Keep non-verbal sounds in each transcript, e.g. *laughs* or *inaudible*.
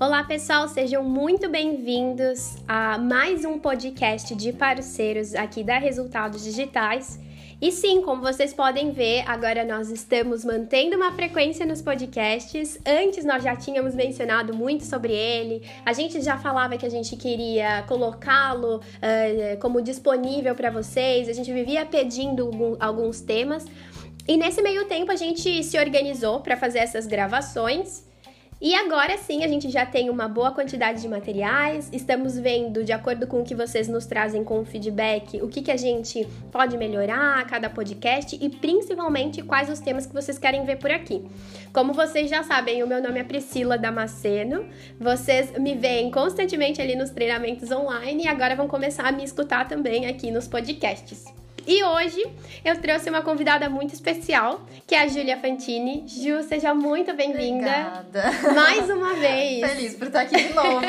Olá, pessoal, sejam muito bem-vindos a mais um podcast de parceiros aqui da Resultados Digitais. E sim, como vocês podem ver, agora nós estamos mantendo uma frequência nos podcasts. Antes nós já tínhamos mencionado muito sobre ele, a gente já falava que a gente queria colocá-lo uh, como disponível para vocês, a gente vivia pedindo alguns temas. E nesse meio tempo a gente se organizou para fazer essas gravações. E agora sim a gente já tem uma boa quantidade de materiais, estamos vendo, de acordo com o que vocês nos trazem com feedback, o que, que a gente pode melhorar a cada podcast e principalmente quais os temas que vocês querem ver por aqui. Como vocês já sabem, o meu nome é Priscila Damasceno, vocês me veem constantemente ali nos treinamentos online e agora vão começar a me escutar também aqui nos podcasts. E hoje eu trouxe uma convidada muito especial, que é a Júlia Fantini. Ju, seja muito bem-vinda. Mais uma *laughs* vez. Feliz por estar aqui de novo.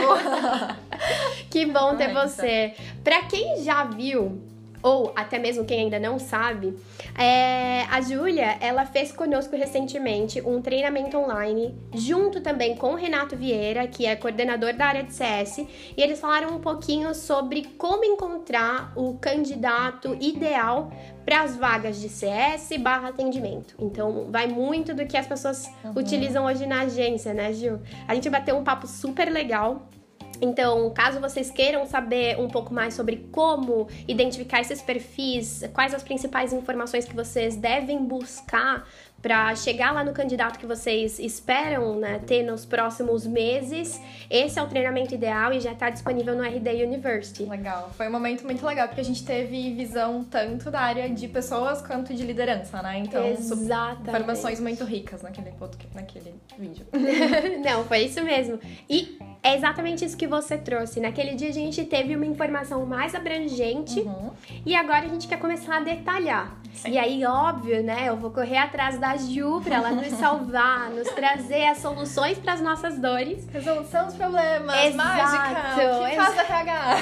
*laughs* que bom ter você. Para quem já viu ou até mesmo quem ainda não sabe, é, a Júlia, ela fez conosco recentemente um treinamento online, junto também com o Renato Vieira, que é coordenador da área de CS, e eles falaram um pouquinho sobre como encontrar o candidato ideal para as vagas de CS barra atendimento. Então, vai muito do que as pessoas uhum. utilizam hoje na agência, né, Gil? A gente bateu um papo super legal então, caso vocês queiram saber um pouco mais sobre como identificar esses perfis, quais as principais informações que vocês devem buscar para chegar lá no candidato que vocês esperam né, ter nos próximos meses, esse é o treinamento ideal e já está disponível no RD University. Legal. Foi um momento muito legal porque a gente teve visão tanto da área de pessoas quanto de liderança, né? Então, Exatamente. informações muito ricas naquele, naquele vídeo. *laughs* Não, foi isso mesmo. E é exatamente isso que você trouxe. Naquele dia a gente teve uma informação mais abrangente uhum. e agora a gente quer começar a detalhar. Sim. E aí, óbvio, né? Eu vou correr atrás da Ju pra ela nos salvar, *laughs* nos trazer as soluções para as nossas dores. Resolução dos problemas. Exato. Mágica. Que faz RH.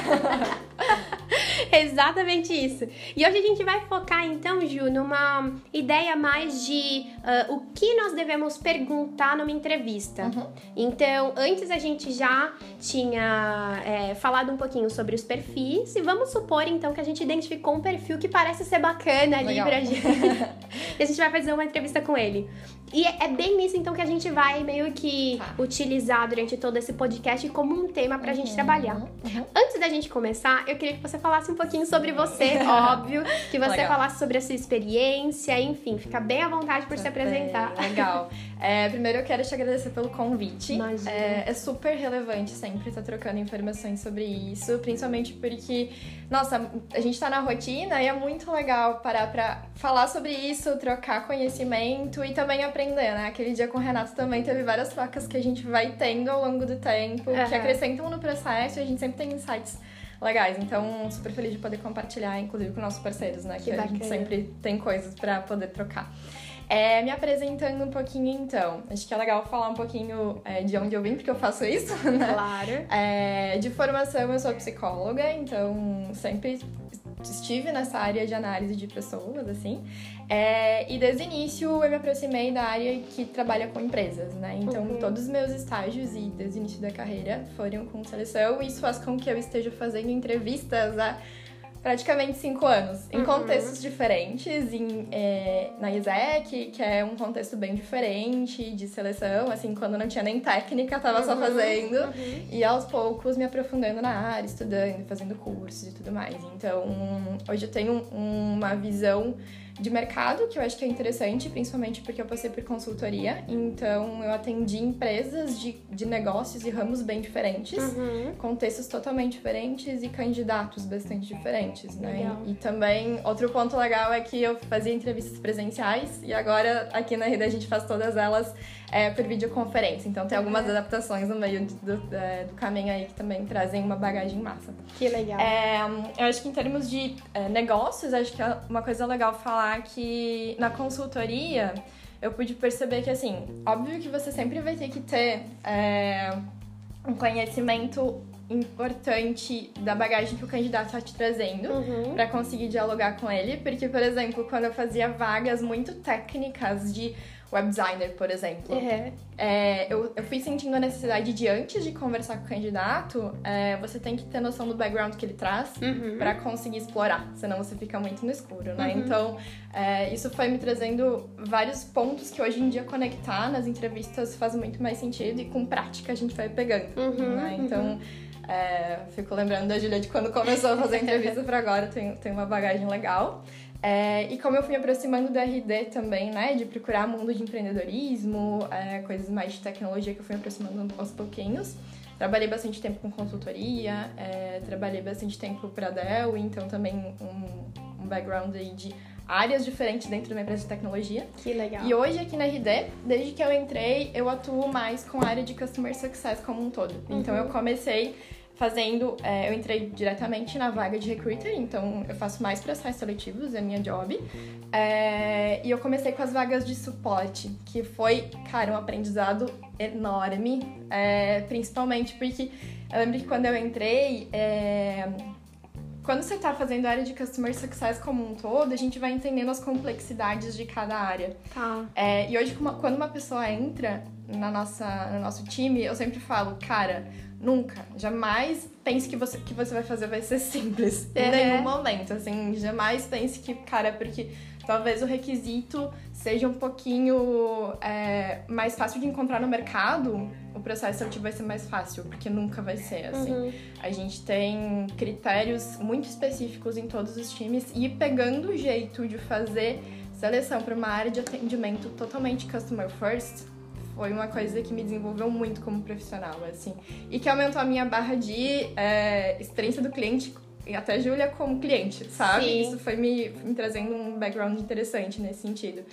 *laughs* Exatamente isso. E hoje a gente vai focar então, Ju, numa ideia mais de uh, o que nós devemos perguntar numa entrevista. Uhum. Então, antes a gente já tinha é, falado um pouquinho sobre os perfis e vamos supor então que a gente identificou um perfil que parece ser bacana ali Legal. pra gente. *laughs* e a gente vai fazer uma entrevista com ele. E é bem nisso então que a gente vai meio que tá. utilizar durante todo esse podcast como um tema pra uhum. gente trabalhar. Uhum. Antes da gente começar, eu queria que você falasse um pouquinho sobre você, *laughs* óbvio, que você Legal. falasse sobre a sua experiência, enfim, fica bem à vontade por tá se apresentar. Bem. Legal. *laughs* É, primeiro eu quero te agradecer pelo convite. É, é, super relevante sempre estar trocando informações sobre isso, principalmente porque, nossa, a gente tá na rotina e é muito legal parar pra falar sobre isso, trocar conhecimento e também aprender, né? Aquele dia com o Renato também teve várias trocas que a gente vai tendo ao longo do tempo, uhum. que acrescentam no processo e a gente sempre tem insights legais. Então, super feliz de poder compartilhar, inclusive com nossos parceiros, né? Que, que a gente sempre tem coisas para poder trocar. É, me apresentando um pouquinho então. Acho que é legal falar um pouquinho é, de onde eu vim, porque eu faço isso, *laughs* né? Claro. É, de formação, eu sou psicóloga, então sempre estive nessa área de análise de pessoas, assim. É, e desde o início eu me aproximei da área que trabalha com empresas, né? Então uhum. todos os meus estágios e desde o início da carreira foram com seleção. E isso faz com que eu esteja fazendo entrevistas a praticamente cinco anos, em uhum. contextos diferentes, em, é, na ISEC, que é um contexto bem diferente de seleção, assim, quando não tinha nem técnica, tava uhum. só fazendo, uhum. e aos poucos me aprofundando na área, estudando, fazendo cursos e tudo mais. Então, hoje eu tenho uma visão de mercado, que eu acho que é interessante, principalmente porque eu passei por consultoria. Então, eu atendi empresas de, de negócios e ramos bem diferentes, uhum. contextos totalmente diferentes e candidatos bastante diferentes, né? Legal. E, também, outro ponto legal é que eu fazia entrevistas presenciais e agora aqui na Rede a gente faz todas elas é, por videoconferência. Então, tem algumas uhum. adaptações no meio do, do, é, do, caminho aí que também trazem uma bagagem massa. Que legal. É, eu acho que em termos de é, negócios, acho que é uma coisa legal falar falar que na consultoria eu pude perceber que, assim, óbvio que você sempre vai ter que ter é, um conhecimento importante da bagagem que o candidato está te trazendo uhum. para conseguir dialogar com ele, porque, por exemplo, quando eu fazia vagas muito técnicas de web designer, por exemplo. Uhum. É, eu, eu fui sentindo a necessidade de, antes de conversar com o candidato, é, você tem que ter noção do background que ele traz Uhum. para conseguir explorar, senão você fica muito no escuro, né? Uhum. Então, é, isso foi me trazendo vários pontos que hoje em dia conectar nas entrevistas faz muito mais sentido e com prática a gente vai pegando, Uhum, né? uhum. Então, é, fico lembrando da Julia de quando começou a fazer entrevista para agora, tem, tem uma bagagem legal. É, e como eu fui me aproximando do RD também, né, de procurar mundo de empreendedorismo, é, coisas mais de tecnologia que eu fui me aproximando aos pouquinhos. Trabalhei bastante tempo com consultoria, é, trabalhei bastante tempo para Dell, então também um, um background aí de áreas diferentes dentro de uma empresa de tecnologia. Que legal. E hoje aqui na RD, desde que eu entrei, eu atuo mais com a área de Customer Success como um todo. Então eu comecei fazendo, é, eu entrei diretamente na vaga de recruiter, então eu faço mais processos seletivos, é minha job. É, e eu comecei com as vagas de suporte, que foi, cara, um aprendizado enorme, é, principalmente porque eu lembro que quando eu entrei, é, quando você está fazendo a área de Customer Success como um todo, a gente vai entendendo as complexidades de cada área. Tá. É, e hoje, quando uma pessoa entra na nossa, no nosso time, eu sempre falo, cara, nunca, jamais pense que você, que você vai fazer vai ser *laughs* simples. Em Uhum. nenhum momento, assim, jamais pense que, cara, porque talvez o requisito seja um pouquinho é, mais fácil de encontrar no mercado, o processo seletivo vai ser mais fácil, porque nunca vai ser, assim. Uhum. A gente tem critérios muito específicos em todos os times e pegando o jeito de fazer seleção para uma área de atendimento totalmente customer first foi uma coisa que me desenvolveu muito como profissional, assim. E que aumentou a minha barra de é, experiência do cliente e até Júlia como cliente, sabe? Sim. Isso foi me, me trazendo um background interessante nesse sentido.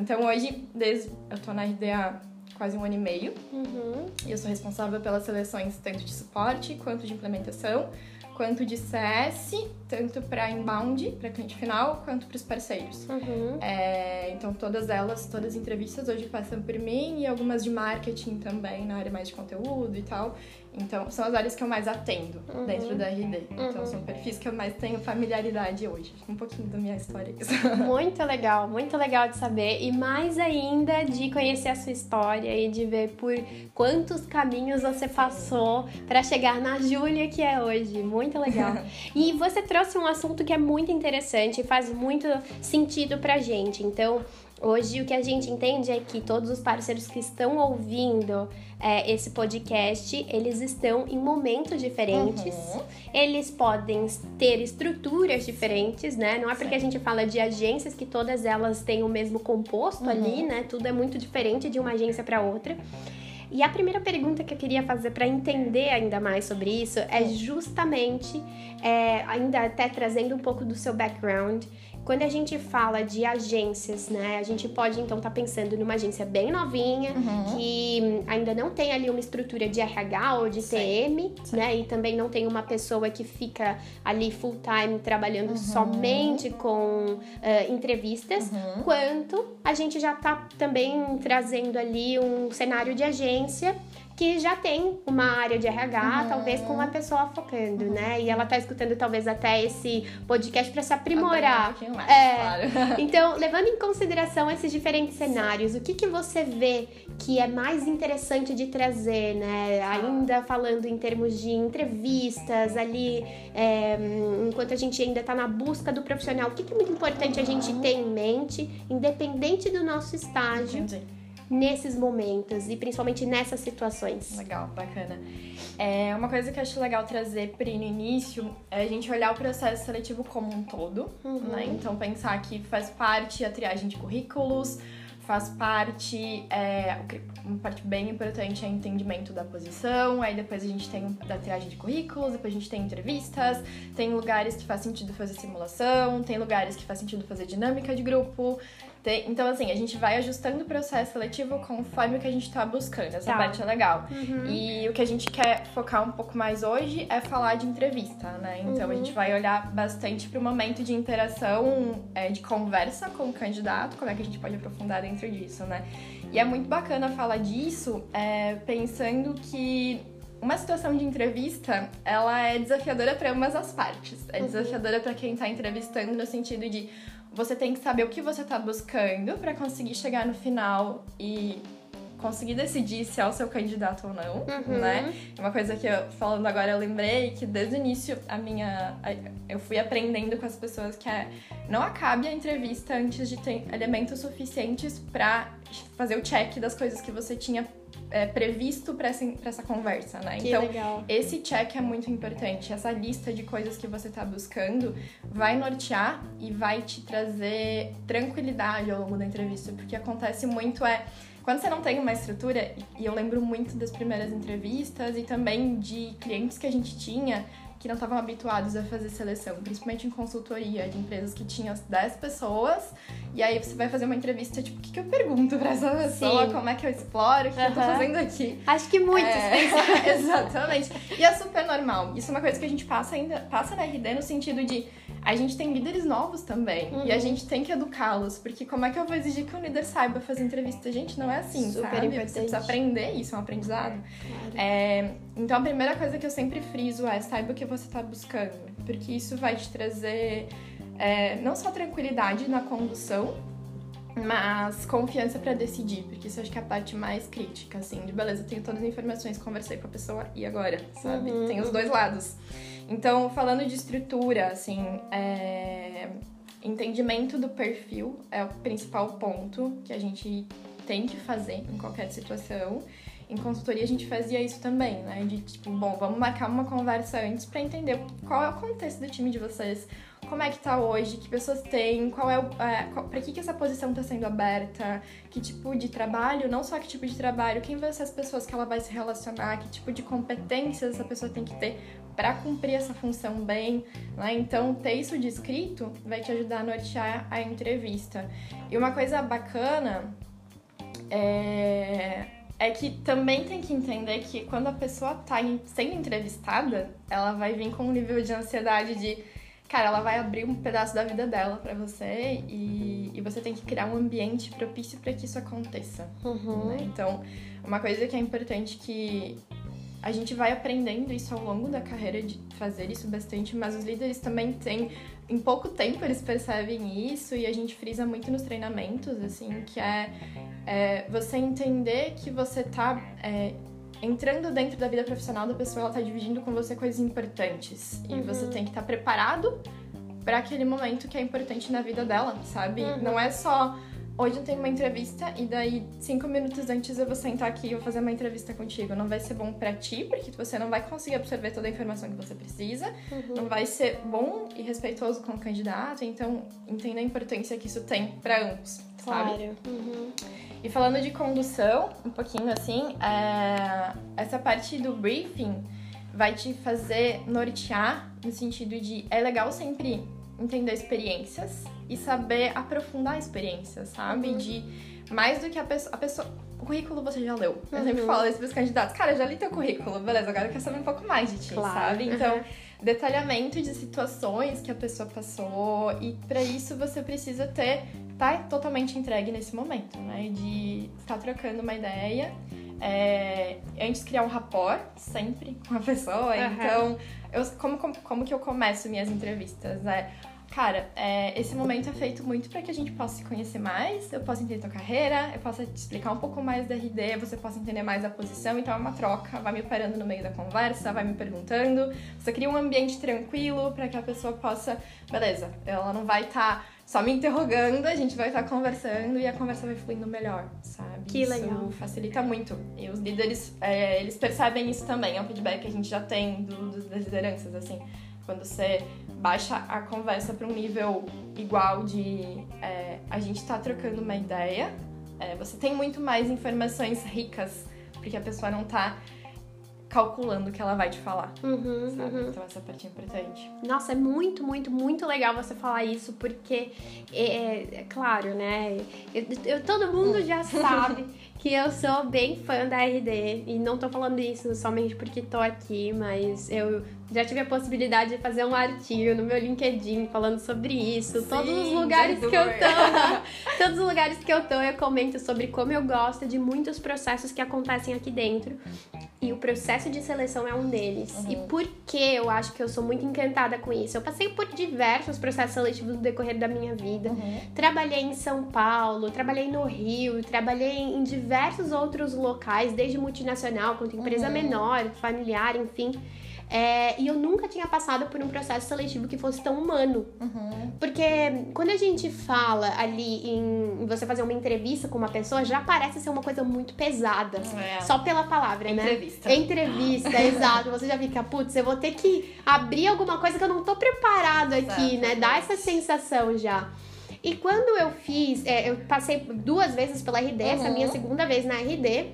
Então hoje, desde eu tô na RD há quase um ano e meio, Uhum. e eu sou responsável pelas seleções tanto de suporte quanto de implementação, quanto de CS, tanto para inbound, para cliente final, quanto para os parceiros. Uhum. É, então todas elas, todas as entrevistas hoje passam por mim e algumas de marketing também, na área mais de conteúdo e tal. Então são as áreas que eu mais atendo Uhum. dentro da RD. Então Uhum. são perfis que eu mais tenho familiaridade hoje. Um pouquinho da minha história. Muito legal, muito legal de saber e mais ainda de conhecer a sua história e de ver por quantos caminhos você passou para chegar na Júlia que é hoje. Muito legal. *laughs* E você trouxe um assunto que é muito interessante e faz muito sentido pra gente. Então, hoje o que a gente entende é que todos os parceiros que estão ouvindo é, esse podcast, eles estão em momentos diferentes. Uhum. Eles podem ter estruturas diferentes, né? Não é porque a gente fala de agências que todas elas têm o mesmo composto Uhum. ali, né? Tudo é muito diferente de uma agência para outra. E a primeira pergunta que eu queria fazer para entender ainda mais sobre isso é justamente, é, ainda até trazendo um pouco do seu background, quando a gente fala de agências, né? A gente pode então estar pensando numa agência bem novinha, Uhum. que ainda não tem ali uma estrutura de RH ou de. TM, Sim. né? E também não tem uma pessoa que fica ali full time trabalhando Uhum. somente com ah, entrevistas, Uhum. quanto a gente já tá também trazendo ali um cenário de agência que já tem uma área de RH, Uhum. talvez com uma pessoa focando, né? E ela tá escutando talvez até esse podcast para se um aprimorar. pouquinho mais, É. claro. *laughs* Então, levando em consideração esses diferentes cenários, o que, que você vê que é mais interessante de trazer, né? Ainda falando em termos de entrevistas, ali, é, enquanto a gente ainda está na busca do profissional, o que, que é muito importante a gente ter em mente, independente do nosso estágio, Entendi. Nesses momentos e principalmente nessas situações? Legal, bacana. É, uma coisa que eu acho legal trazer Pri no início é a gente olhar o processo seletivo como um todo, Uhum. né? Então pensar que faz parte a triagem de currículos, faz parte, é, uma parte bem importante é o entendimento da posição, aí depois a gente tem da triagem de currículos, depois a gente tem entrevistas, tem lugares que faz sentido fazer simulação, tem lugares que faz sentido fazer dinâmica de grupo. Tem- então, assim, a gente vai ajustando o processo seletivo conforme o que a gente tá buscando. Essa Tá. parte é legal. Uhum. E o que a gente quer focar um pouco mais hoje é falar de entrevista, né? Então a Uhum. gente vai olhar bastante para o momento de interação, é, de conversa com o candidato, como é que a gente pode aprofundar dentro disso, né? E é muito bacana falar disso, é, pensando que uma situação de entrevista, ela é desafiadora para ambas as partes. É Uhum. desafiadora para quem tá entrevistando no sentido de você tem que saber o que você está buscando para conseguir chegar no final e conseguir decidir se é o seu candidato ou não, uhum. né? Uma coisa que eu falando agora eu lembrei que desde o início a minha eu fui aprendendo com as pessoas que é não acabe a entrevista antes de ter elementos suficientes para fazer o check das coisas que você tinha é, previsto para essa, essa conversa, né? Que então, legal. esse check é muito importante. Essa lista de coisas que você está buscando vai nortear e vai te trazer tranquilidade ao longo da entrevista, porque acontece muito é quando você não tem uma estrutura, e eu lembro muito das primeiras entrevistas e também de clientes que a gente tinha que não estavam habituados a fazer seleção, principalmente em consultoria, de empresas que tinham 10 pessoas, e aí você vai fazer uma entrevista, tipo, o que, que eu pergunto pra essa pessoa? Sim. Como é que eu exploro? O que, uhum. eu tô fazendo aqui? Acho que muitos é... *laughs* Exatamente. E é super normal. Isso é uma coisa que a gente passa ainda, passa na RD no sentido de a gente tem líderes novos também. Uhum. E a uhum. gente tem que educá-los. Porque como é que eu vou exigir que um líder saiba fazer entrevista? Gente, não é assim, Super sabe? Importante. Você precisa aprender isso, é um aprendizado. Claro. É, então a primeira coisa que eu sempre friso é saiba o que você está buscando. Porque isso vai te trazer é, não só tranquilidade na condução, mas confiança para decidir, porque isso acho que é a parte mais crítica, assim, de beleza, tenho todas as informações, conversei com a pessoa e agora, sabe? Uhum. Tem os dois lados. Então, falando de estrutura, assim, é... entendimento do perfil é o principal ponto que a gente tem que fazer em qualquer situação. Em consultoria a gente fazia isso também, né? De tipo, bom, vamos marcar uma conversa antes para entender qual é o contexto do time de vocês, como é que tá hoje, que pessoas têm, qual é. É, para que, que essa posição está sendo aberta, que tipo de trabalho, não só que tipo de trabalho, quem vão ser as pessoas que ela vai se relacionar, que tipo de competências essa pessoa tem que ter para cumprir essa função bem, né? Então, ter isso descrito vai te ajudar a nortear a entrevista. E uma coisa bacana é, é que também tem que entender que quando a pessoa tá sendo entrevistada, ela vai vir com um nível de ansiedade de cara, ela vai abrir um pedaço da vida dela para você e, e, você tem que criar um ambiente propício para que isso aconteça. Uhum. Né? Então, uma coisa que é importante que a gente vai aprendendo isso ao longo da carreira de fazer isso bastante, mas os líderes também têm em pouco tempo eles percebem isso e a gente frisa muito nos treinamentos, assim, que é, é você entender que você tá é, entrando dentro da vida profissional da pessoa, ela tá dividindo com você coisas importantes. E uhum. você tem que estar tá preparado para aquele momento que é importante na vida dela, sabe? Uhum. Não é só hoje eu tenho uma entrevista e daí cinco minutos antes eu vou sentar aqui e vou fazer uma entrevista contigo. Não vai ser bom para ti, porque você não vai conseguir absorver toda a informação que você precisa. Uhum. Não vai ser bom e respeitoso com o candidato. Então, entenda a importância que isso tem para ambos, claro. sabe? Uhum. E falando de condução, um pouquinho assim, é... essa parte do briefing vai te fazer nortear no sentido de é legal sempre entender experiências e saber aprofundar experiências, sabe? Uhum. De mais do que a pessoa, a pessoa. O currículo você já leu. Eu uhum. sempre falo isso pros candidatos. Cara, eu já li teu currículo, beleza, agora eu quero saber um pouco mais de ti, claro. sabe? Então, uhum. detalhamento de situações que a pessoa passou. E para isso você precisa ter tá totalmente entregue nesse momento, né? De estar trocando uma ideia. É, antes criar um rapport, sempre, com a pessoa. Uhum. Então, eu, como, como, como, que eu começo minhas entrevistas, né? Cara, é, esse momento é feito muito para que a gente possa se conhecer mais, eu possa entender tua carreira, eu possa te explicar um pouco mais da RD, você possa entender mais a posição, então é uma troca, vai me parando no meio da conversa, vai me perguntando, você cria um ambiente tranquilo para que a pessoa possa, beleza, ela não vai estar tá só me interrogando, a gente vai estar tá conversando e a conversa vai fluindo melhor, sabe? Que isso legal. facilita muito. E os líderes, é, eles percebem isso também, é um feedback que a gente já tem do, das lideranças, assim. Quando você baixa a conversa para um nível igual de é, a gente está trocando uma ideia, é, você tem muito mais informações ricas, porque a pessoa não está calculando o que ela vai te falar. Uhum, uhum. Então essa parte é importante. Nossa, é muito, muito, muito legal você falar isso, porque é, é claro, né? Eu, eu, todo mundo já *laughs* sabe que eu sou bem fã da RD. E não tô falando isso somente porque tô aqui, mas eu já tive a possibilidade de fazer um artigo no meu LinkedIn falando sobre isso. Sim, todos os lugares que eu tô. *laughs* todos os lugares que eu tô, eu comento sobre como eu gosto de muitos processos que acontecem aqui dentro. E o processo de seleção é um deles. Uhum. E por que eu acho que eu sou muito encantada com isso? Eu passei por diversos processos seletivos no decorrer da minha vida. Uhum. Trabalhei em São Paulo, trabalhei no Rio, trabalhei em diversos outros locais, desde multinacional quanto empresa Uhum. menor, familiar, enfim. É, e eu nunca tinha passado por um processo seletivo que fosse tão humano. Uhum. Porque quando a gente fala ali em você fazer uma entrevista com uma pessoa, já parece ser uma coisa muito pesada. É. Só pela palavra, né? Entrevista. Entrevista, *laughs* exato. Você já fica, putz, eu vou ter que abrir alguma coisa que eu não tô preparado aqui, né? Dá essa sensação já. E quando eu fiz, é, eu passei duas vezes pela RD, essa é a minha Uhum. segunda vez na RD.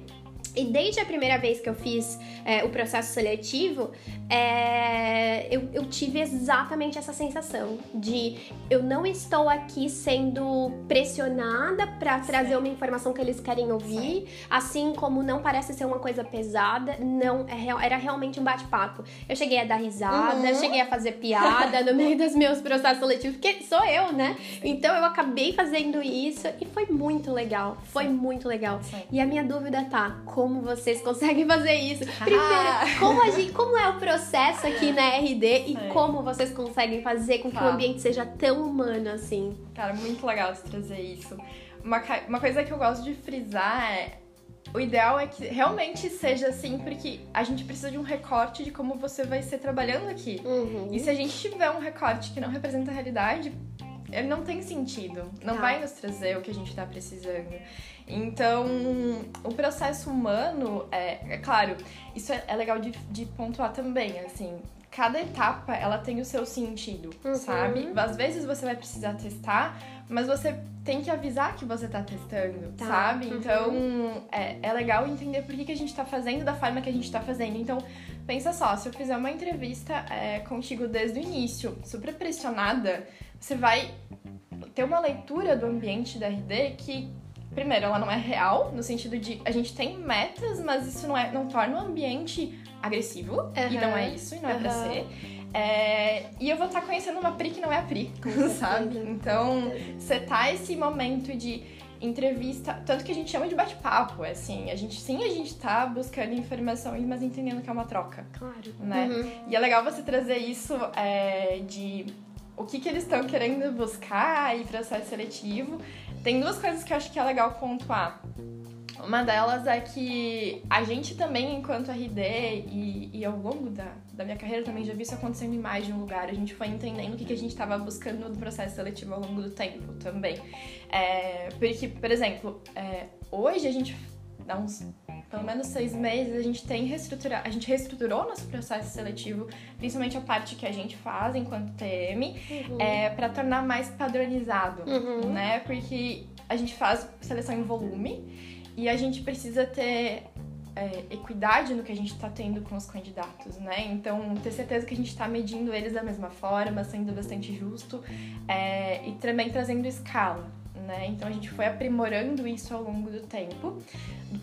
E desde a primeira vez que eu fiz é, o processo seletivo, é, eu, eu tive exatamente essa sensação de eu não estou aqui sendo pressionada pra trazer uma informação que eles querem ouvir, assim como não parece ser uma coisa pesada, não, é era realmente um bate-papo. Eu cheguei a dar risada, Uhum. eu cheguei a fazer piada no meio dos meus processos seletivos, porque sou eu, né? Então eu acabei fazendo isso e foi muito legal, foi muito legal. Sim. E a minha dúvida tá, como vocês conseguem fazer isso? Ah. Primeiro, como, a gente, como é o processo aqui na RD e Sim. como vocês conseguem fazer com que o Tá. ambiente seja tão humano assim? Cara, muito legal você trazer isso. Uma, uma coisa que eu gosto de frisar é. O ideal é que realmente seja assim, porque a gente precisa de um recorte de como você vai ser trabalhando aqui. Uhum. E se a gente tiver um recorte que não representa a realidade, ele não tem sentido. Não Tá. vai nos trazer o que a gente tá precisando. Então, o processo humano, é, é claro, isso é, é legal de, de pontuar também, assim. Cada etapa, ela tem o seu sentido, Uhum. sabe? Às vezes você vai precisar testar, mas você tem que avisar que você tá testando, Tá. sabe? Uhum. Então, é, é legal entender por que, que a gente tá fazendo da forma que a gente tá fazendo. Então, pensa só, se eu fizer uma entrevista é, contigo desde o início, super pressionada, você vai ter uma leitura do ambiente da RD que, primeiro, ela não é real, no sentido de a gente tem metas, mas isso não, é, não torna o ambiente agressivo, e não é isso, e não é pra ser. É, e eu vou estar conhecendo uma Pri que não é a Pri, *laughs* sabe? Então, setar esse momento de entrevista, tanto que a gente chama de bate-papo, é assim, a gente sim, a gente tá buscando informações, mas entendendo que é uma troca, Claro. né? Uhum. E é legal você trazer isso é, de o que, que eles estão querendo buscar e processo seletivo. Tem duas coisas que eu acho que é legal pontuar. Uma delas é que a gente também, enquanto RD, e, e ao longo da, da minha carreira também já vi isso acontecendo em mais de um lugar, a gente foi entendendo o que, que a gente estava buscando no processo seletivo ao longo do tempo também. É, porque, por exemplo, é, hoje a gente dá uns pelo menos seis meses, a gente tem reestruturar, a gente reestruturou nosso processo seletivo, principalmente a parte que a gente faz enquanto TM, Uhum. é, para tornar mais padronizado, Uhum. né? Porque a gente faz seleção em volume e a gente precisa ter é, equidade no que a gente está tendo com os candidatos, né? Então, ter certeza que a gente está medindo eles da mesma forma, sendo bastante justo é, e também trazendo escala, né? Então, a gente foi aprimorando isso ao longo do tempo.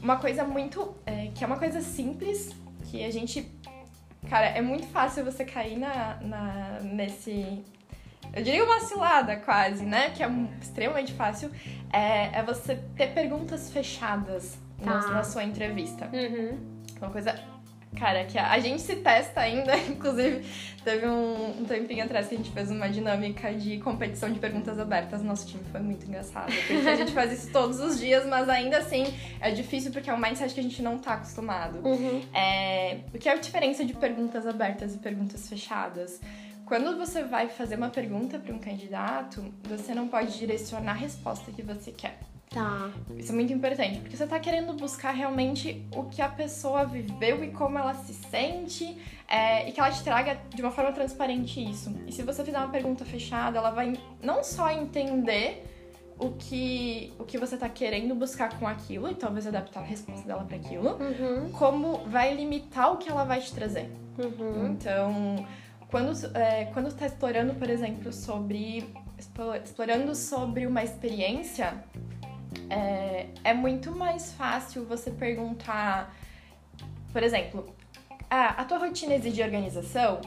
Uma coisa muito. é, que é uma coisa simples, que a gente. Cara, é muito fácil você cair na, na, nesse. Eu diria uma cilada quase, né? Que é extremamente fácil. É, é você ter perguntas fechadas na, Tá. na sua entrevista. Uhum. Uma coisa. Cara, que a, a gente se testa ainda, *laughs* inclusive teve um, um tempinho atrás que a gente fez uma dinâmica de competição de perguntas abertas. Nosso time foi muito engraçado, porque a gente faz isso todos os dias, mas ainda assim é difícil porque é um mindset que a gente não tá acostumado. Uhum. É, o que é a diferença de perguntas abertas e perguntas fechadas? Quando você vai fazer uma pergunta para um candidato, você não pode direcionar a resposta que você quer. Tá. Isso é muito importante, porque você tá querendo buscar realmente o que a pessoa viveu e como ela se sente, é, e que ela te traga de uma forma transparente isso. E se você fizer uma pergunta fechada, ela vai não só entender o que, o que você tá querendo buscar com aquilo, e talvez adaptar a resposta dela para aquilo, Uhum. como vai limitar o que ela vai te trazer. Uhum. Então, quando, é, quando tá explorando, por exemplo, sobre. explo- explorando sobre uma experiência, é, é muito mais fácil você perguntar, por exemplo, ah, a tua rotina exige organização?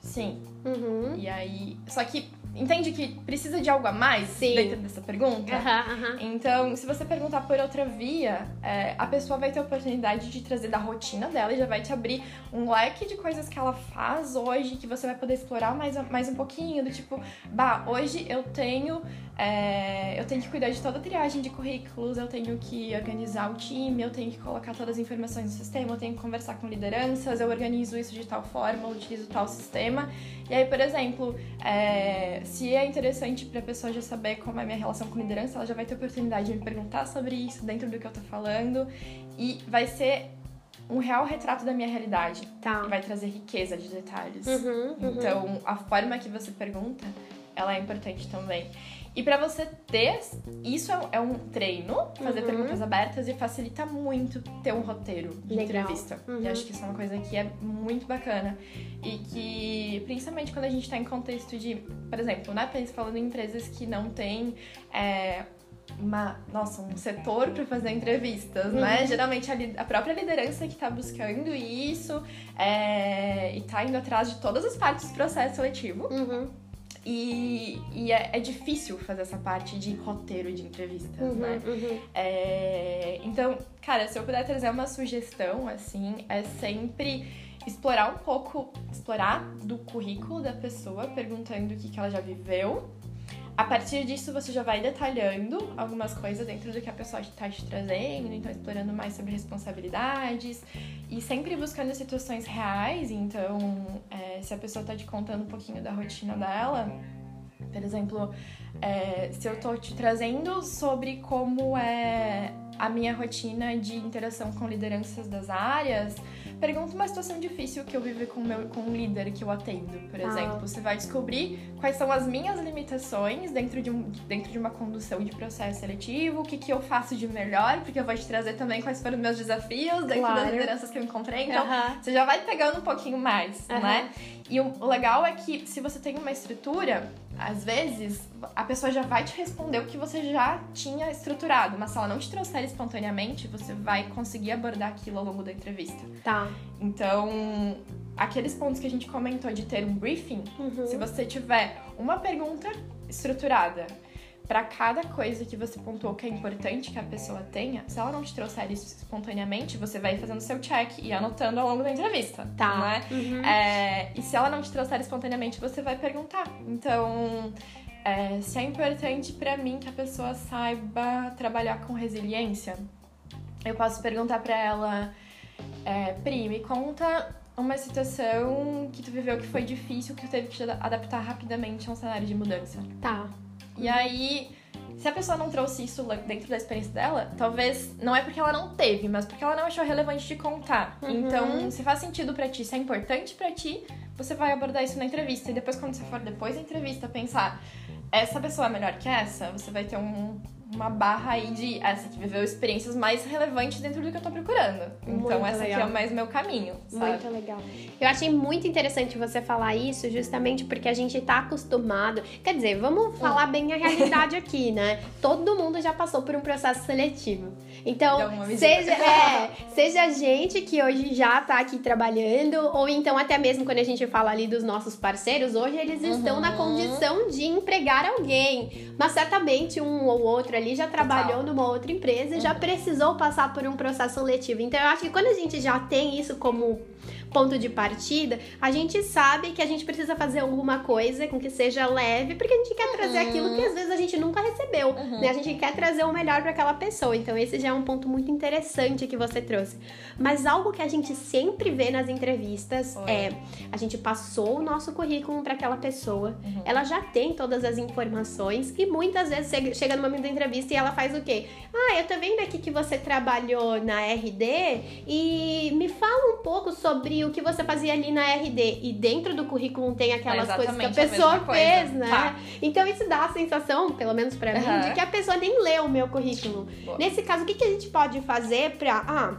Sim. Uhum. E aí. Só que entende que precisa de algo a mais Sim. dentro dessa pergunta? Aham, aham. Então, se você perguntar por outra via, é, a pessoa vai ter a oportunidade de trazer da rotina dela e já vai te abrir um leque de coisas que ela faz hoje que você vai poder explorar mais, mais um pouquinho. Do tipo, bah, hoje eu tenho. é, eu tenho que cuidar de toda a triagem de currículos, eu tenho que organizar o time, eu tenho que colocar todas as informações no sistema, eu tenho que conversar com lideranças, eu organizo isso de tal forma, eu utilizo tal sistema. E aí, por exemplo, é, se é interessante pra pessoa já saber como é a minha relação com liderança, ela já vai ter oportunidade de me perguntar sobre isso dentro do que eu tô falando. E vai ser um real retrato da minha realidade. Tá. E vai trazer riqueza de detalhes. Uhum, uhum. Então, a forma que você pergunta, ela é importante também. E pra você ter, isso é um- é um treino, fazer Uhum. perguntas abertas e facilita muito ter um roteiro de Legal. entrevista. Uhum. E acho que isso é uma coisa que é muito bacana. E que, principalmente quando a gente tá em contexto de, por exemplo, né, falando em empresas que não têm é, uma, nossa, um setor para fazer entrevistas, né? Uhum. Geralmente a, a própria liderança que tá buscando isso é, e tá indo atrás de todas as partes do processo seletivo. Uhum, E, e é, é difícil fazer essa parte de roteiro de entrevistas, uhum, né? uhum. É, então, cara, se eu puder trazer uma sugestão, assim, é sempre explorar um pouco, explorar do currículo da pessoa, perguntando o que, que ela já viveu. A partir disso, você já vai detalhando algumas coisas dentro do que a pessoa está te trazendo, então explorando mais sobre responsabilidades e sempre buscando situações reais. Então, é, se a pessoa está te contando um pouquinho da rotina dela, por exemplo, é, se eu tô te trazendo sobre como é a minha rotina de interação com lideranças das áreas, pergunta uma situação difícil que eu vivo com, meu, com um líder que eu atendo, por Ah. exemplo. Você vai descobrir quais são as minhas limitações dentro de, um, dentro de uma condução de processo seletivo, o que, que eu faço de melhor, porque eu vou te trazer também quais foram os meus desafios dentro Claro. das lideranças que eu encontrei. Então, Aham. você já vai pegando um pouquinho mais, Aham. né? E o legal é que se você tem uma estrutura, às vezes a pessoa já vai te responder o que você já tinha estruturado, mas se ela não te trouxer espontaneamente, você vai conseguir abordar aquilo ao longo da entrevista. Tá. Então, aqueles pontos que a gente comentou de ter um briefing, Uhum. se você tiver uma pergunta estruturada para cada coisa que você pontuou que é importante que a pessoa tenha, se ela não te trouxer isso espontaneamente, você vai fazendo seu check e anotando ao longo da entrevista. Tá. Né? Uhum. É, e se ela não te trouxer espontaneamente, você vai perguntar. Então, é, se é importante pra mim que a pessoa saiba trabalhar com resiliência, eu posso perguntar pra ela, é, Pri, me conta uma situação que tu viveu que foi difícil, que tu teve que te adaptar rapidamente a um cenário de mudança. Tá. E aí, se a pessoa não trouxe isso dentro da experiência dela, talvez não é porque ela não teve, mas porque ela não achou relevante de contar. Uhum. Então, se faz sentido pra ti, se é importante pra ti, você vai abordar isso na entrevista. E depois, quando você for depois da entrevista pensar, essa pessoa é melhor que essa, você vai ter um- uma barra aí de essa que viveu experiências mais relevantes dentro do que eu tô procurando. Então, Muito essa aqui legal. é mais meu caminho, sabe? Muito legal. Eu achei muito interessante você falar isso, justamente porque a gente tá acostumado. Quer dizer, vamos falar bem a realidade aqui, né? Todo mundo já passou por um processo seletivo. Então, seja, é, seja a gente que hoje já tá aqui trabalhando, ou então até mesmo quando a gente fala ali dos nossos parceiros, hoje eles estão Uhum. na condição de empregar alguém. Mas certamente um ou outro ali já trabalhou numa outra empresa e já Uhum. precisou passar por um processo seletivo. Então eu acho que quando a gente já tem isso como ponto de partida, a gente sabe que a gente precisa fazer alguma coisa com que seja leve, porque a gente quer trazer Uhum. aquilo que às vezes a gente nunca recebeu, Uhum. né? A gente quer trazer o melhor para aquela pessoa. Então esse já é um ponto muito interessante que você trouxe. Mas algo que a gente sempre vê nas entrevistas Oi. é a gente passou o nosso currículo para aquela pessoa, Uhum. ela já tem todas as informações e muitas vezes chega no momento da entrevista e ela faz o quê? Ah, eu tô vendo aqui que você trabalhou na RD e me fala um pouco sobre o que você fazia ali na RD. E dentro do currículo tem aquelas É coisas que a a pessoa coisa. fez, né? Tá. Então isso dá a sensação, pelo menos pra mim, Aham. de que a pessoa nem leu o meu currículo. Boa. Nesse caso, o que, que a gente pode fazer pra. Ah,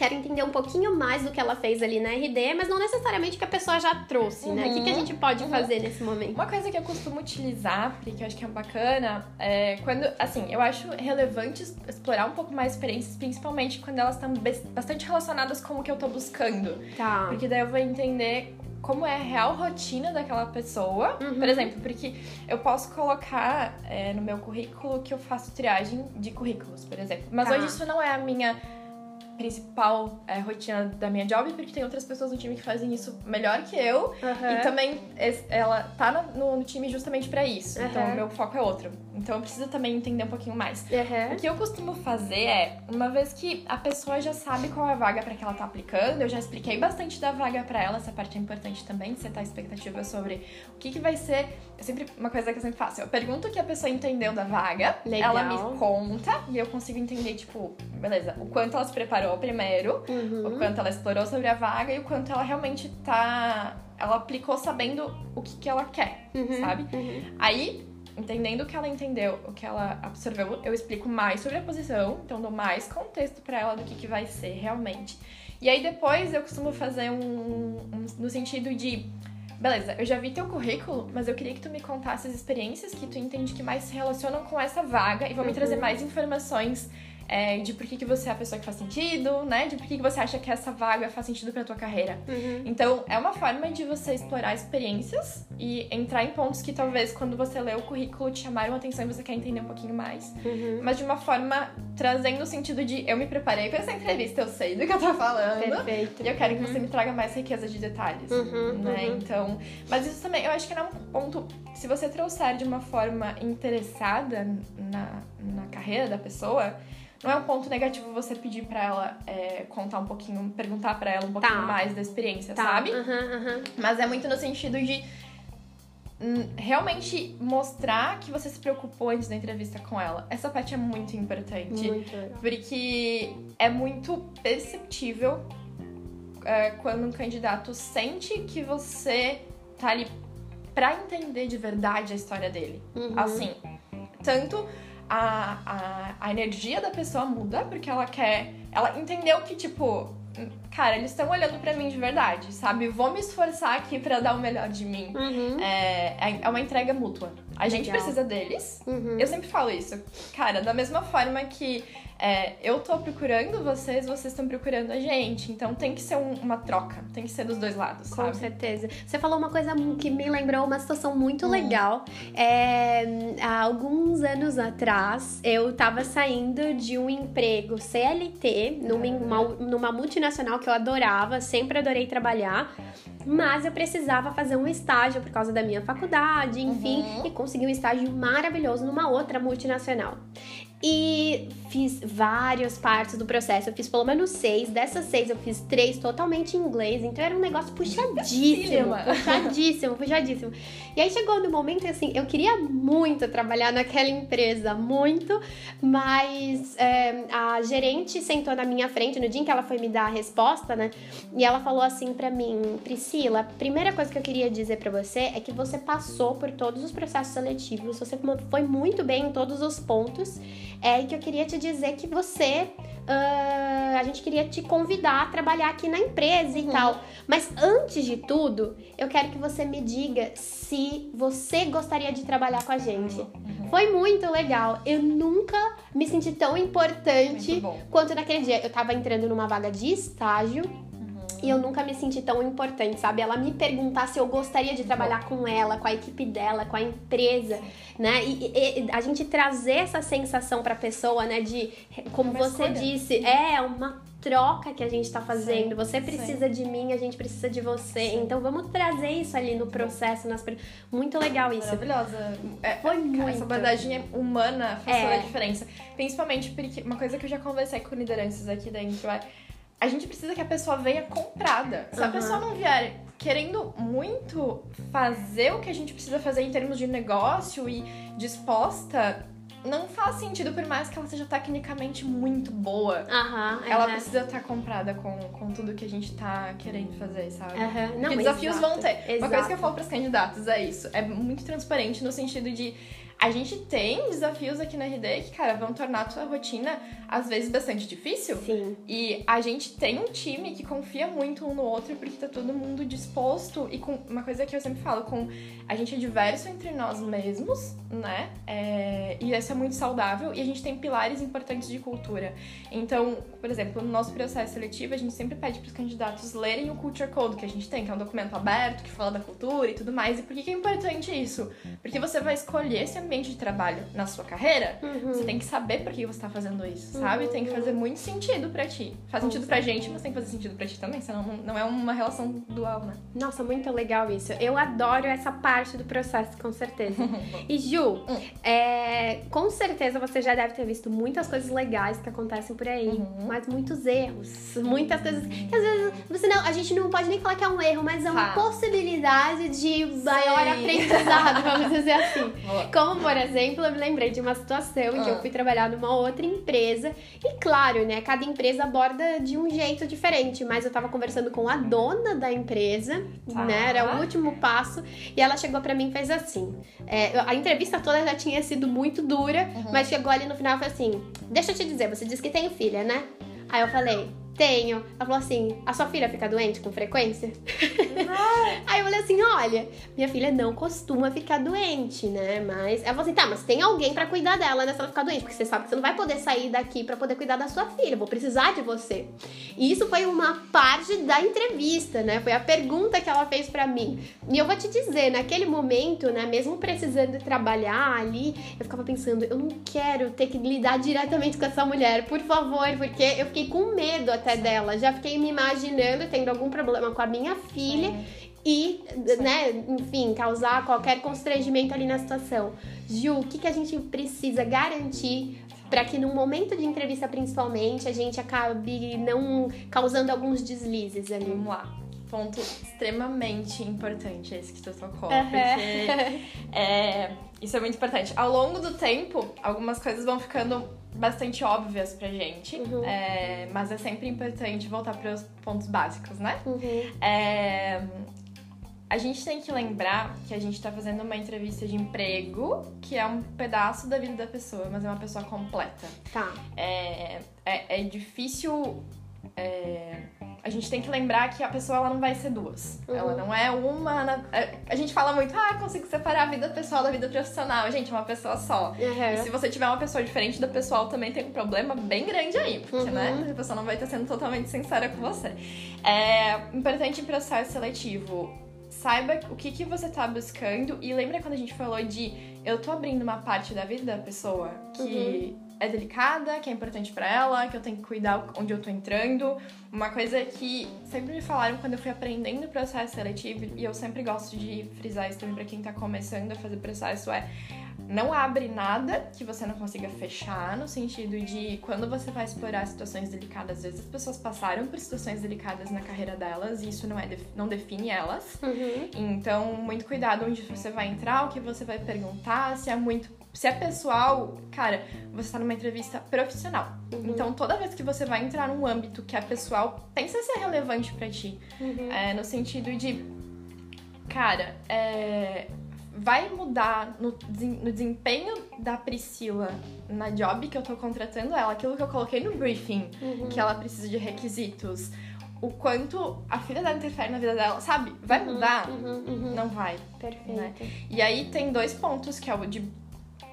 quero entender um pouquinho mais do que ela fez ali na RD, mas não necessariamente o que a pessoa já trouxe, né? O que, que a Uhum. gente pode Uhum. fazer nesse momento? Uma coisa que eu costumo utilizar, porque eu acho que é bacana, é quando, assim, eu acho relevante explorar um pouco mais experiências, principalmente quando elas estão bastante relacionadas com o que eu tô buscando. Tá. Porque daí eu vou entender como é a real rotina daquela pessoa. Uhum. Por exemplo, porque eu posso colocar é, no meu currículo que eu faço triagem de currículos, por exemplo. Mas Tá. hoje isso não é a minha principal é, rotina da minha job, porque tem outras pessoas no time que fazem isso melhor que eu. Aham. E também ela tá no, no time justamente pra isso. Então, Aham. o meu foco é outro. Então, eu preciso também entender um pouquinho mais. Aham. O que eu costumo fazer é, uma vez que a pessoa já sabe qual é a vaga pra que ela tá aplicando, eu já expliquei bastante da vaga pra ela, essa parte é importante também, setar expectativa sobre o que, que vai ser. É sempre uma coisa que eu sempre faço. Eu pergunto o que a pessoa entendeu da vaga, Legal. ela me conta e eu consigo entender, tipo, beleza, o quanto ela se preparou primeiro, Uhum. o quanto ela explorou sobre a vaga e o quanto ela realmente tá. Ela aplicou sabendo o que, que ela quer, Uhum. sabe? Uhum. Aí, entendendo o que ela entendeu, o que ela absorveu, eu explico mais sobre a posição, então dou mais contexto pra ela do que, que vai ser realmente. E aí depois eu costumo fazer um, um- no sentido de beleza, eu já vi teu currículo, mas eu queria que tu me contasse as experiências que tu entende que mais se relacionam com essa vaga e vão me Uhum. trazer mais informações é, de por que, que você é a pessoa que faz sentido, né? De por que, que você acha que essa vaga faz sentido pra tua carreira. Uhum. Então, é uma forma de você explorar experiências e entrar em pontos que talvez quando você lê o currículo te chamaram a atenção e você quer entender um pouquinho mais. Uhum. Mas de uma forma trazendo o sentido de eu me preparei pra essa entrevista, eu sei do que eu tô falando. Perfeito. E eu quero que você me traga mais riqueza de detalhes, Uhum, né? uhum. Então, mas isso também, eu acho que não é um ponto. Se você trouxer de uma forma interessada na, na carreira da pessoa, não é um ponto negativo você pedir pra ela é, contar um pouquinho, perguntar pra ela um pouquinho Tá. mais da experiência, Tá. sabe? Aham, aham. Mas é muito no sentido de hum, realmente mostrar que você se preocupou antes da entrevista com ela. Essa parte é muito importante. Muito legal. Porque é muito perceptível é, quando um candidato sente que você tá ali pra entender de verdade a história dele. Uhum. Assim, tanto a, a, a energia da pessoa muda, porque ela quer. Ela entendeu que, tipo, cara, eles estão olhando pra mim de verdade, sabe? Vou me esforçar aqui pra dar o melhor de mim. Uhum. É, é uma entrega mútua. A gente Legal. precisa deles. Uhum. Eu sempre falo isso. Cara, da mesma forma que é, eu tô procurando vocês, vocês estão procurando a gente. Então tem que ser um- uma troca. Tem que ser dos dois lados, Com sabe? certeza. Você falou uma coisa que me lembrou uma situação muito Hum. legal. É, há alguns anos atrás, eu tava saindo de um emprego CLT numa, uma- numa multinacional que eu adorava, sempre adorei trabalhar. Mas eu precisava fazer um estágio por causa da minha faculdade, enfim, Uhum. e consegui um estágio maravilhoso numa outra multinacional. E fiz várias partes do processo. Eu fiz pelo menos seis. Dessas seis, eu fiz três totalmente em inglês. Então era um negócio puxadíssimo. Puxadíssimo, puxadíssimo. E aí chegou no momento assim, eu queria muito trabalhar naquela empresa, muito, mas é, a gerente sentou na minha frente no dia em que ela foi me dar a resposta, né? E ela falou assim pra mim, Priscila, a primeira coisa que eu queria dizer pra você é que você passou por todos os processos seletivos, você foi muito bem em todos os pontos, é que eu queria te dizer que você ah, a gente queria te convidar a trabalhar aqui na empresa e Uhum. tal. Mas antes de tudo, eu quero que você me diga se você gostaria de trabalhar com a gente. Uhum. Foi muito legal. Eu nunca me senti tão importante quanto naquele dia. Eu tava entrando numa vaga de estágio. E eu nunca me senti tão importante, sabe? Ela me perguntar se eu gostaria de trabalhar com ela, com a equipe dela, com a empresa, né? E, e- a gente trazer essa sensação pra pessoa, né? De, como Uma você escolha. disse, é uma troca que a gente tá fazendo. Sim, Você sim. precisa de mim, a gente precisa de você. Sim. Então vamos trazer isso ali no processo, nas muito legal isso. Maravilhosa. É, Foi muito. Essa abordagem humana faz É. toda a diferença. Principalmente porque uma coisa que eu já conversei com lideranças aqui dentro é a gente precisa que a pessoa venha comprada. Se a Aham. pessoa não vier querendo muito fazer o que a gente precisa fazer em termos de negócio e disposta, não faz sentido, por mais que ela seja tecnicamente muito boa. Aham, Ela precisa estar comprada com, com tudo que a gente tá querendo fazer, sabe? Aham. Não, que desafios exato, vão ter. Uma coisa que eu exato. falo pros candidatos é isso. É muito transparente no sentido de a gente tem desafios aqui na RD que, cara, vão tornar a tua rotina, às vezes, bastante difícil. Sim. E a gente tem um time que confia muito um no outro, porque tá todo mundo disposto. E com uma coisa que eu sempre falo, com a gente é diverso entre nós mesmos, né? É, e isso é muito saudável. E a gente tem pilares importantes de cultura. Então, por exemplo, no nosso processo seletivo, a gente sempre pede pros candidatos lerem o Culture Code que a gente tem, que é um documento aberto que fala da cultura e tudo mais. E por que, que é importante isso? Porque você vai escolher esse ambiente de trabalho na sua carreira, Uhum. você tem que saber por que você tá fazendo isso, sabe? Tem que fazer muito sentido pra ti. Faz sentido pra gente, mas tem que fazer sentido pra ti também, senão não, é uma relação dual, né? Nossa, muito legal isso. Eu adoro essa parte do processo, com certeza. *laughs* E Ju, Hum. é, com certeza você já deve ter visto muitas coisas legais que acontecem por aí, Uhum. mas muitos erros, muitas coisas que às vezes você não, a gente não pode nem falar que é um erro, mas é uma possibilidade de maior Sim. aprendizado, vamos dizer assim. *laughs* Boa. Como, por exemplo, eu me lembrei de uma situação em que Ah. eu fui trabalhar numa outra empresa. E claro, né? Cada empresa aborda de um jeito diferente. Mas eu tava conversando com a dona da empresa, Tá. né? Era o último passo. E ela chegou pra mim e fez assim. é, a entrevista toda já tinha sido muito dura, Uhum. mas chegou ali no final e falou assim: Deixa eu te dizer, você disse que tem filha, né? Aí eu falei. Tenho. Ela falou assim: a sua filha fica doente com frequência? *laughs* Aí eu falei assim: olha, minha filha não costuma ficar doente, né? Mas ela falou assim: tá, mas tem alguém pra cuidar dela, né? Se ela ficar doente, porque você sabe que você não vai poder sair daqui pra poder cuidar da sua filha, vou precisar de você. E isso foi uma parte da entrevista, né? Foi a pergunta que ela fez pra mim. E eu vou te dizer, naquele momento, né, mesmo precisando trabalhar ali, eu ficava pensando: eu não quero ter que lidar diretamente com essa mulher, por favor, porque eu fiquei com medo até dela. Já fiquei me imaginando tendo algum problema com a minha filha e, né, enfim, causar qualquer constrangimento ali na situação. Ju, o que, que a gente precisa garantir para que num momento de entrevista, principalmente, a gente acabe não causando alguns deslizes ali? Vamos lá. Ponto extremamente importante esse que tu tocou, Aham. porque é, isso é muito importante. Ao longo do tempo, algumas coisas vão ficando bastante óbvias pra gente, Uhum. é, mas é sempre importante voltar para os pontos básicos, né? Uhum. É, a gente tem que lembrar que a gente tá fazendo uma entrevista de emprego, que é um pedaço da vida da pessoa, mas é uma pessoa completa. Tá. É, é, é difícil. É, a gente tem que lembrar que a pessoa ela não vai ser duas. Uhum. Ela não é uma. é, a gente fala muito, ah, consigo separar a vida pessoal da vida profissional. Gente, é uma pessoa só. E Uhum. se você tiver uma pessoa diferente da pessoal, também tem um problema bem grande aí, porque, Uhum. né, a pessoa não vai estar sendo totalmente sincera com você. É importante em processo seletivo, saiba o que, que você tá buscando e lembra quando a gente falou de eu tô abrindo uma parte da vida da pessoa que é delicada, que é importante pra ela, que eu tenho que cuidar onde eu tô entrando. Uma coisa que sempre me falaram quando eu fui aprendendo o processo seletivo, e eu sempre gosto de frisar isso também pra quem tá começando a fazer processo, é não abre nada que você não consiga fechar, no sentido de quando você vai explorar situações delicadas, às vezes as pessoas passaram por situações delicadas na carreira delas e isso não, é, não define elas. Uhum. Então, muito cuidado onde você vai entrar, o que você vai perguntar, se é muito. Se é pessoal, cara, você tá numa entrevista profissional. Então, toda vez que você vai entrar num âmbito que é pessoal, pensa se é relevante pra ti. Uhum. É, no sentido de, cara, é, vai mudar no, no desempenho da Priscila na job que eu tô contratando ela, aquilo que eu coloquei no briefing, Uhum. que ela precisa de requisitos, o quanto a filha dela interfere na vida dela, sabe? Vai mudar? Uhum. Uhum. Não vai. Perfeito. né? E aí tem dois pontos, que é o de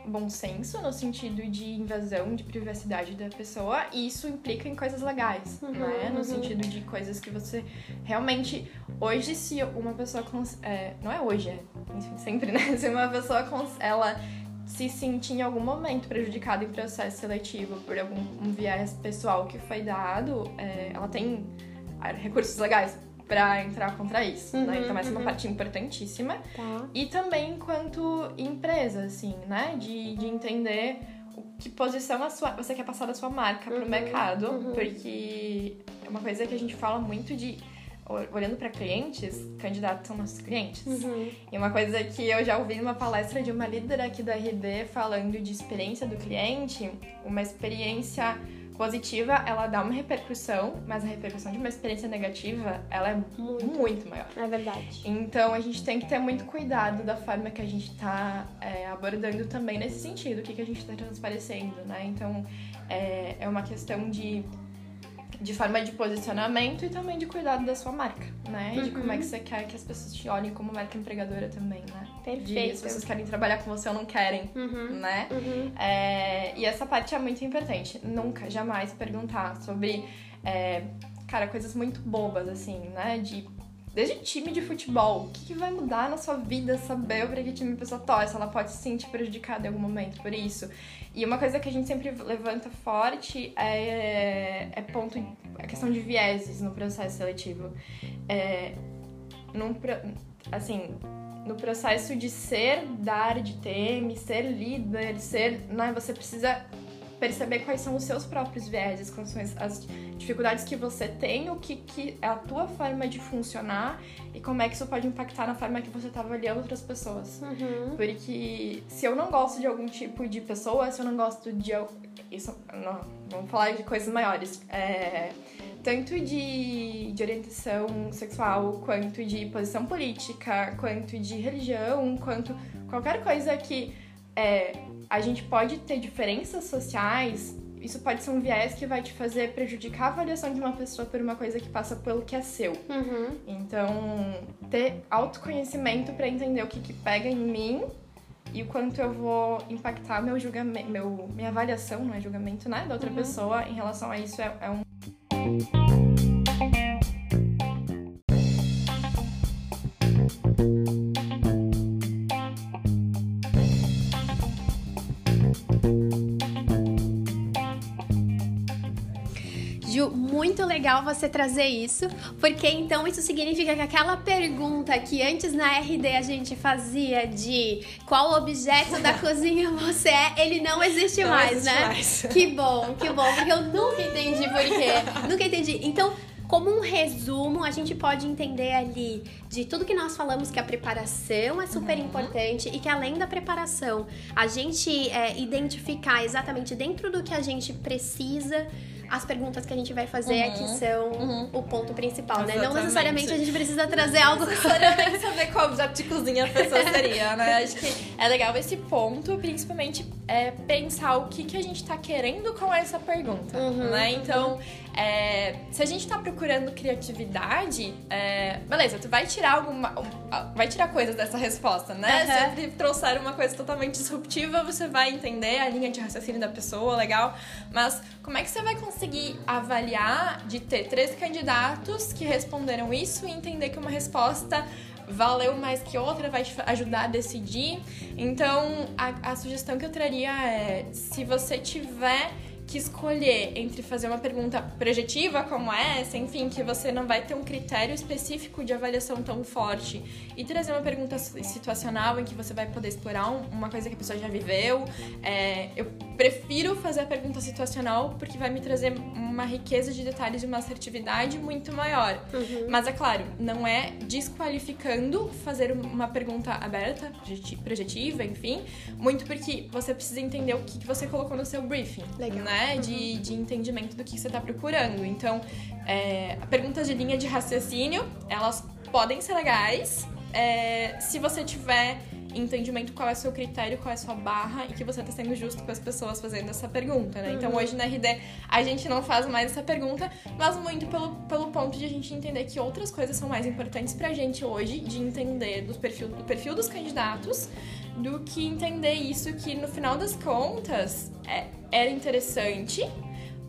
bom senso, no sentido de invasão de privacidade da pessoa, e isso implica em coisas legais, Uhum, né? No uhum. sentido de coisas que você realmente. Hoje, se uma pessoa. cons- é, não é hoje, é enfim, sempre, né? *laughs* Se uma pessoa cons- ela se sentir em algum momento prejudicada em processo seletivo por algum um viés pessoal que foi dado, é, ela tem ah, recursos legais pra entrar contra isso, né? Uhum, Então essa é uma uhum. parte importantíssima. Tá. E também enquanto empresa, assim, né? De, de entender o que posição a sua, você quer passar da sua marca Uhum, pro mercado. uhum. Porque é uma coisa que a gente fala muito de. Olhando para clientes, candidatos são nossos clientes. Uhum. E uma coisa que eu já ouvi numa palestra de uma líder aqui da RD falando de experiência do cliente, uma experiência positiva, ela dá uma repercussão, mas a repercussão de uma experiência negativa, ela é muito, muito maior. É verdade. Então a gente tem que ter muito cuidado da forma que a gente está é, abordando também nesse sentido, o que, que a gente está transparecendo, né? Então é, é uma questão de de forma de posicionamento e também de cuidado da sua marca, né? Uhum. De como é que você quer que as pessoas te olhem como marca empregadora também, né? Perfeito. De se vocês querem trabalhar com você ou não querem, uhum. né? Uhum. É, e essa parte é muito importante. Nunca, jamais perguntar sobre, é, cara, coisas muito bobas, assim, né? De desde time de futebol, o que, que, vai mudar na sua vida saber para que time a pessoa torce? Ela pode se sentir prejudicada em algum momento por isso. E uma coisa que a gente sempre levanta forte é, é ponto, a questão de vieses no processo seletivo. É, num, assim, no processo de ser, dar, de ter, ser líder, ser, né, você precisa perceber quais são os seus próprios vieses, quais são as dificuldades que você tem, o que, que é a tua forma de funcionar e como é que isso pode impactar na forma que você está avaliando outras pessoas. Uhum. Porque se eu não gosto de algum tipo de pessoa, se eu não gosto de. Isso, não, vamos falar de coisas maiores. É, tanto de, de orientação sexual, quanto de posição política, quanto de religião, quanto qualquer coisa que. É, a gente pode ter diferenças sociais, isso pode ser um viés que vai te fazer prejudicar a avaliação de uma pessoa por uma coisa que passa pelo que é seu. Uhum. Então, ter autoconhecimento para entender o que, que pega em mim e o quanto eu vou impactar meu julgamento, meu, minha avaliação, não é julgamento, né, da outra uhum. pessoa em relação a isso é, é um você trazer isso, porque então isso significa que aquela pergunta que antes na RD a gente fazia de qual objeto da *laughs* cozinha você é, ele não existe não mais, existe né? Mais. *laughs* Que bom, que bom, porque eu nunca entendi por quê. nunca entendi. Então, como um resumo, a gente pode entender ali de tudo que nós falamos que a preparação é super uhum. importante e que além da preparação, a gente é, identificar exatamente dentro do que a gente precisa as perguntas que a gente vai fazer uhum. aqui são uhum. o ponto principal, Exatamente. né? Não necessariamente a gente precisa trazer algo. Não necessariamente saber qual objeto de cozinha a pessoa seria, né? Acho que é legal esse ponto, principalmente é, pensar o que, que a gente tá querendo com essa pergunta, uhum. né? Então, é, se a gente tá procurando criatividade, é, beleza, tu vai tirar alguma. Vai tirar coisas dessa resposta, né? Se ele trouxer uma coisa totalmente disruptiva, você vai entender a linha de raciocínio da pessoa, legal. Mas como é que você vai conseguir avaliar de ter três candidatos que responderam isso e entender que uma resposta valeu mais que outra, vai te ajudar a decidir. Então, a, a sugestão que eu traria é: se você tiver que escolher entre fazer uma pergunta projetiva como essa, enfim, que você não vai ter um critério específico de avaliação tão forte, e trazer uma pergunta situacional em que você vai poder explorar uma coisa que a pessoa já viveu, é, eu prefiro fazer a pergunta situacional porque vai me trazer uma riqueza de detalhes e uma assertividade muito maior. Uhum. Mas é claro, não é desqualificando fazer uma pergunta aberta, projetiva, enfim, muito porque você precisa entender o que você colocou no seu briefing, Legal. né? Né? De, de entendimento do que você está procurando. Então, é, perguntas de linha de raciocínio, elas podem ser legais é, se você tiver entendimento qual é o seu critério, qual é a sua barra e que você está sendo justo com as pessoas fazendo essa pergunta, né? Então, uhum. Então hoje na RD a gente não faz mais essa pergunta, mas muito pelo, pelo ponto de a gente entender que outras coisas são mais importantes pra gente hoje, de entender do perfil, do perfil dos candidatos, do que entender isso que no final das contas é, era interessante,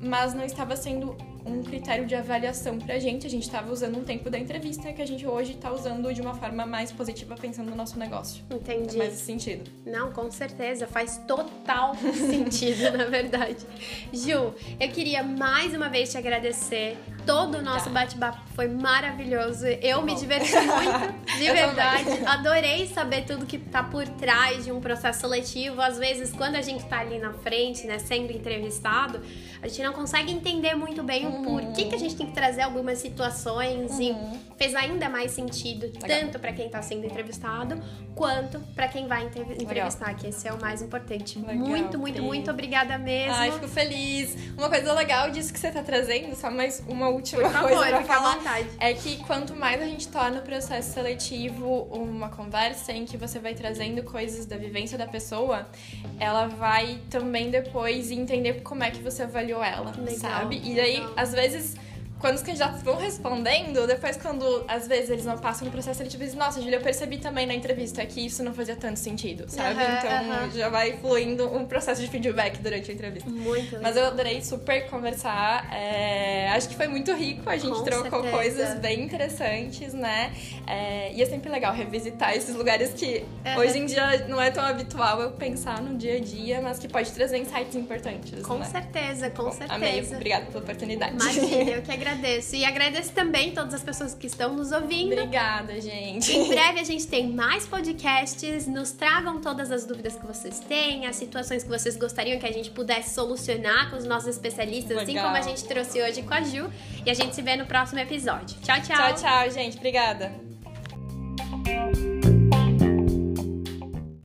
mas não estava sendo um critério de avaliação pra gente. A gente estava usando um tempo da entrevista que a gente hoje está usando de uma forma mais positiva, pensando no nosso negócio. Entendi. Mais sentido. Não, com certeza. Faz total *laughs* sentido, na verdade. Ju, eu queria mais uma vez te agradecer todo o nosso bate-papo foi maravilhoso. Eu me diverti muito, de *laughs* verdade. Adorei saber tudo que tá por trás de um processo seletivo. Às vezes, quando a gente tá ali na frente, né, sendo entrevistado, a gente não consegue entender muito bem uhum. o porquê que a gente tem que trazer algumas situações uhum. e fez ainda mais sentido, Legal. tanto para quem tá sendo entrevistado, quanto para quem vai entrevistar, Legal. que esse é o mais importante. Legal, muito, muito, muito obrigada mesmo. Ai, fico feliz. Uma coisa legal disso que você tá trazendo, só mais uma última Por favor, coisa pra falar. Vontade. É que quanto mais a gente torna o processo seletivo uma conversa em que você vai trazendo coisas da vivência da pessoa, ela vai também depois entender como é que você avaliou ela, legal, sabe? E daí, legal. às vezes quando os candidatos vão respondendo, depois quando às vezes eles não passam no processo eles dizem, nossa, Julia, eu percebi também na entrevista que isso não fazia tanto sentido, sabe? Uhum, então uhum. já vai fluindo um processo de feedback durante a entrevista. Muito legal. Mas eu adorei super conversar. É... Acho que foi muito rico, a gente Com trocou certeza. coisas bem interessantes, né? É... E é sempre legal revisitar esses lugares que uhum. hoje em dia não é tão habitual eu pensar no dia a dia, mas que pode trazer insights importantes. Com né? certeza, com Bom, certeza. Amei, obrigada pela oportunidade. Imagina, eu que agradeço *laughs* agradeço. E agradeço também todas as pessoas que estão nos ouvindo. Obrigada, gente. Em breve a gente tem mais podcasts. Nos tragam todas as dúvidas que vocês têm, as situações que vocês gostariam que a gente pudesse solucionar com os nossos especialistas, Legal. assim como a gente trouxe hoje com a Ju. E a gente se vê no próximo episódio. Tchau, tchau. Tchau, tchau, gente. Obrigada.